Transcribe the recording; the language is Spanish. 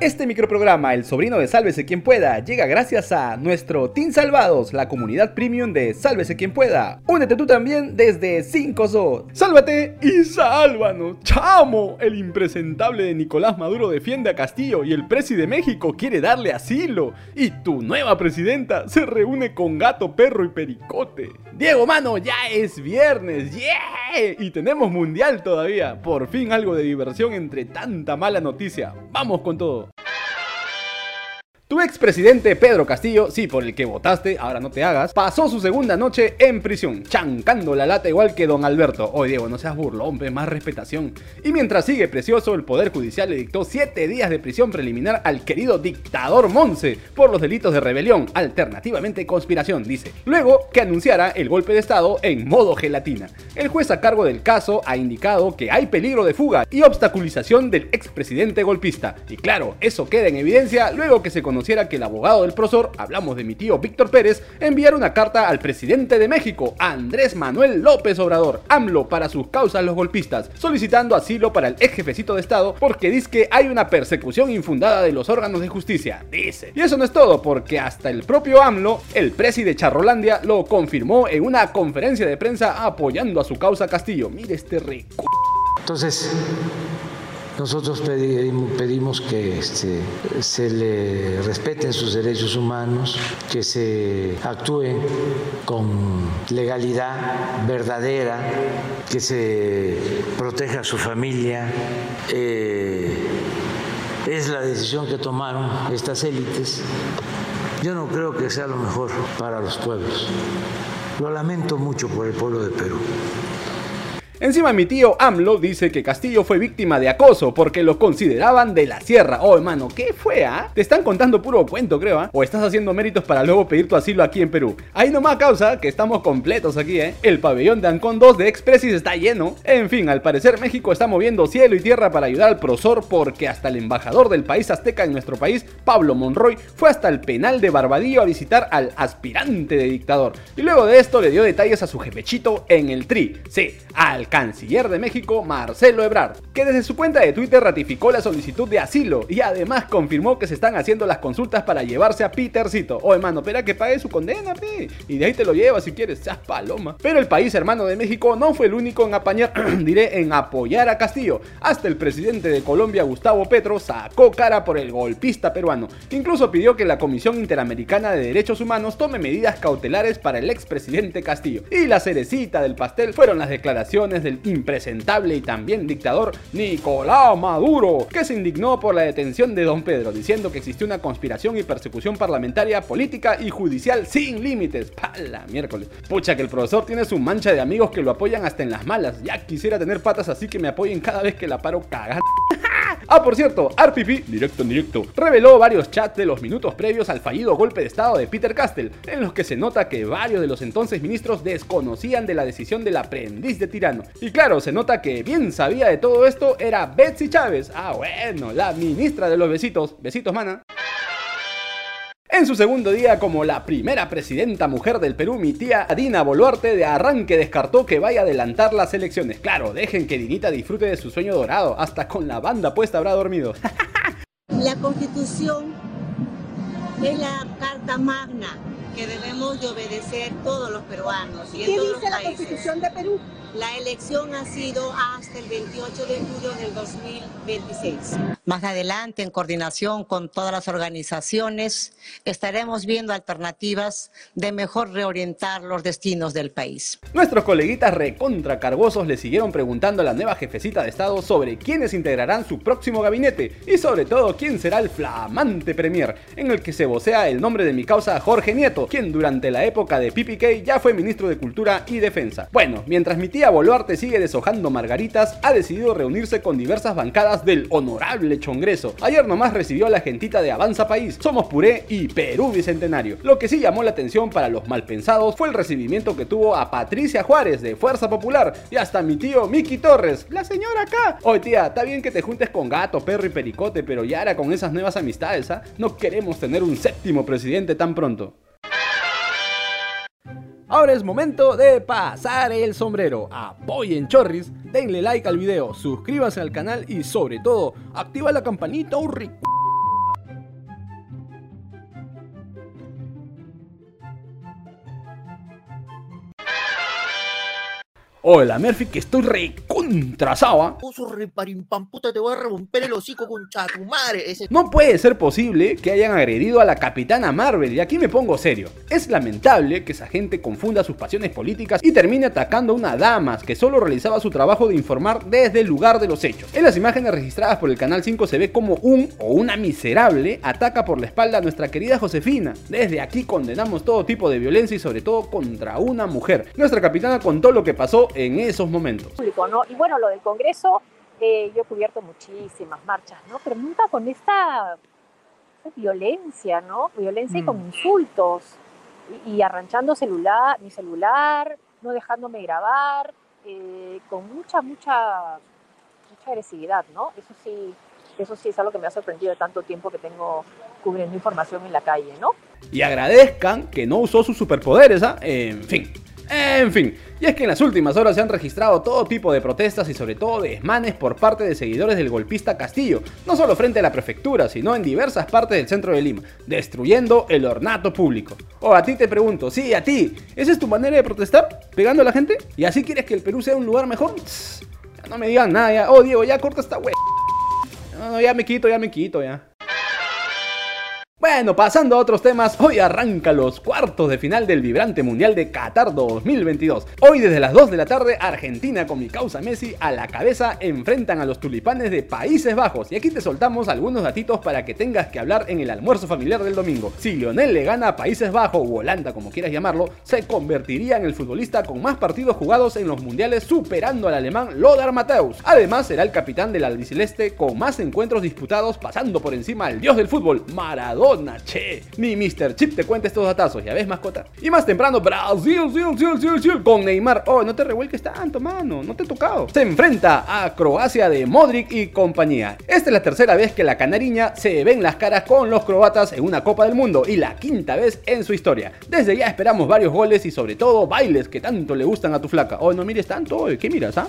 Este microprograma, El sobrino de Sálvese quien pueda, llega gracias a nuestro Team Salvados, la comunidad premium de Sálvese quien pueda. Únete tú también desde 5SO. Sálvate y sálvanos. Chamo, el impresentable de Nicolás Maduro defiende a Castillo y el presi de México quiere darle asilo. Y tu nueva presidenta se reúne con gato, perro y pericote. Diego, mano, ya es viernes, yeah. Y tenemos mundial todavía. Por fin algo de diversión entre tanta mala noticia. Vamos con todo. Tu expresidente Pedro Castillo, sí, por el que votaste, ahora no te hagas, pasó su segunda noche en prisión, chancando la lata igual que don Alberto. Oye, Diego, no seas burlón, más respetación. Y mientras sigue precioso, el Poder Judicial le dictó 7 días de prisión preliminar al querido dictador Monse por los delitos de rebelión, alternativamente conspiración, dice. Luego que anunciara el golpe de Estado en modo gelatina. El juez a cargo del caso ha indicado que hay peligro de fuga y obstaculización del expresidente golpista. Y claro, eso queda en evidencia luego que se conoció que el abogado del profesor, hablamos de mi tío Víctor Pérez, enviara una carta al presidente de México, Andrés Manuel López Obrador, AMLO, para sus causas los golpistas, solicitando asilo para el ex jefecito de Estado porque dice que hay una persecución infundada de los órganos de justicia, dice. Y eso no es todo, porque hasta el propio AMLO, el presi de Charrolandia, lo confirmó en una conferencia de prensa apoyando a su causa Castillo. Mire este rico. Entonces, nosotros pedimos, que este, se le respeten sus derechos humanos, que se actúe con legalidad verdadera, que se proteja a su familia. Eh, es la decisión que tomaron estas élites. Yo no creo que sea lo mejor para los pueblos. Lo lamento mucho por el pueblo de Perú. Encima mi tío AMLO dice que Castillo fue víctima de acoso porque lo consideraban de la sierra. Oh, hermano, ¿qué fue, ah? Te están contando puro cuento, creo, ¿ah? O estás haciendo méritos para luego pedir tu asilo aquí en Perú. Ahí nomás causa que estamos completos aquí, ¿eh? El pabellón de Ancon 2 de Expressis está lleno. En fin, al parecer México está moviendo cielo y tierra para ayudar al prosor porque hasta el embajador del país azteca en nuestro país, Pablo Monroy, fue hasta el penal de Barbadillo a visitar al aspirante de dictador. Y luego de esto le dio detalles a su jefechito en el tri. Sí, al canciller de México, Marcelo Ebrard, que desde su cuenta de Twitter ratificó la solicitud de asilo y además confirmó que se están haciendo las consultas para llevarse a Petercito. Oh, hermano, espera que pague su condena, pi. Y de ahí te lo llevas si quieres, seas paloma. Pero el país hermano de México no fue el único en apañar, diré, en apoyar a Castillo. Hasta el presidente de Colombia, Gustavo Petro, sacó cara por el golpista peruano. Incluso pidió que la Comisión Interamericana de Derechos Humanos tome medidas cautelares para el expresidente Castillo. Y la cerecita del pastel fueron las declaraciones del impresentable y también dictador Nicolás Maduro, que se indignó por la detención de Don Pedro, diciendo que existió una conspiración y persecución parlamentaria, política y judicial sin límites. ¡Pala! Miércoles. Pucha, que el profesor tiene su mancha de amigos que lo apoyan hasta en las malas. Ya quisiera tener patas así que me apoyen cada vez que la paro cagando. Ah, por cierto, RPP, directo en directo, reveló varios chats de los minutos previos al fallido golpe de estado de Peter Castell, en los que se nota que varios de los entonces ministros desconocían de la decisión del aprendiz de tirano. Y claro, se nota que bien sabía de todo esto era Betsy Chávez. Ah, bueno, la ministra de los besitos. Besitos, mana. En su segundo día como la primera presidenta mujer del Perú, mi tía Dina Boluarte de arranque descartó que vaya a adelantar las elecciones. Claro, dejen que Dinita disfrute de su sueño dorado, hasta con la banda puesta habrá dormido. la constitución es la carta magna que debemos de obedecer todos los peruanos. ¿Qué dice la constitución de Perú? La elección ha sido hasta el 28 de julio del 2026. Más adelante, en coordinación con todas las organizaciones, estaremos viendo alternativas de mejor reorientar los destinos del país. Nuestros coleguitas recontracargosos le siguieron preguntando a la nueva jefecita de Estado sobre quiénes integrarán su próximo gabinete y sobre todo quién será el flamante premier, en el que se vocea el nombre de mi causa Jorge Nieto, quien durante la época de PPK ya fue ministro de Cultura y Defensa. Bueno, mientras mi tía Boluarte sigue deshojando margaritas, ha decidido reunirse con diversas bancadas del honorable Chongreso. Ayer nomás recibió a la gentita de Avanza País, Somos Puré y Perú Bicentenario. Lo que sí llamó la atención para los malpensados fue el recibimiento que tuvo a Patricia Juárez de Fuerza Popular y hasta mi tío Miki Torres, la señora acá. Oye tía, está bien que te juntes con gato, perro y pericote, pero ya era con esas nuevas amistades, ¿ah? No queremos tener un séptimo presidente tan pronto. Ahora es momento de pasar el sombrero. Apoyen Chorris, denle like al video, suscríbanse al canal y sobre todo, activa la campanita oh, urri. Hola Murphy, que estoy rico recontrasaba. puta, te voy a romper el hocico con chatumare. No puede ser posible que hayan agredido a la capitana Marvel, y aquí me pongo serio. Es lamentable que esa gente confunda sus pasiones políticas y termine atacando a una dama que solo realizaba su trabajo de informar desde el lugar de los hechos. En las imágenes registradas por el canal 5 se ve como un o una miserable ataca por la espalda a nuestra querida Josefina. Desde aquí condenamos todo tipo de violencia y sobre todo contra una mujer. Nuestra capitana contó lo que pasó en esos momentos. Y bueno, lo del Congreso, eh, yo he cubierto muchísimas marchas, ¿no? Pero nunca con esta, violencia, ¿no? Violencia y con mm. insultos. Y, arranchando celular, mi celular, no dejándome grabar, eh, con mucha, mucha, mucha agresividad, ¿no? Eso sí, eso sí es algo que me ha sorprendido de tanto tiempo que tengo cubriendo información en la calle, ¿no? Y agradezcan que no usó sus superpoderes, ¿ah? En fin. En fin, y es que en las últimas horas se han registrado todo tipo de protestas y sobre todo desmanes por parte de seguidores del golpista Castillo, no solo frente a la prefectura, sino en diversas partes del centro de Lima, destruyendo el ornato público. O oh, a ti te pregunto, sí, a ti, ¿esa es tu manera de protestar? ¿Pegando a la gente? ¿Y así quieres que el Perú sea un lugar mejor? no me digan nada, ya. Oh, Diego, ya corta esta wea. No, no, ya me quito, ya me quito, ya. Bueno, pasando a otros temas, hoy arranca los cuartos de final del vibrante Mundial de Qatar 2022. Hoy desde las 2 de la tarde, Argentina con mi causa Messi a la cabeza enfrentan a los tulipanes de Países Bajos. Y aquí te soltamos algunos datitos para que tengas que hablar en el almuerzo familiar del domingo. Si Lionel le gana a Países Bajos o Holanda, como quieras llamarlo, se convertiría en el futbolista con más partidos jugados en los mundiales, superando al alemán Lothar Matthäus. Además, será el capitán del albiceleste con más encuentros disputados, pasando por encima al dios del fútbol, Maradona Ni Mr. Chip te cuenta estos datazos, ya ves, mascota. Y más temprano, Brasil, con Neymar. Oh, no te revuelques tanto, mano, no te he tocado. Se enfrenta a Croacia de Modric y compañía. Esta es la tercera vez que la canariña se ven las caras con los croatas en una Copa del Mundo y la quinta vez en su historia. Desde ya esperamos varios goles y sobre todo bailes que tanto le gustan a tu flaca. Oh, no mires tanto, ¿qué miras, ah?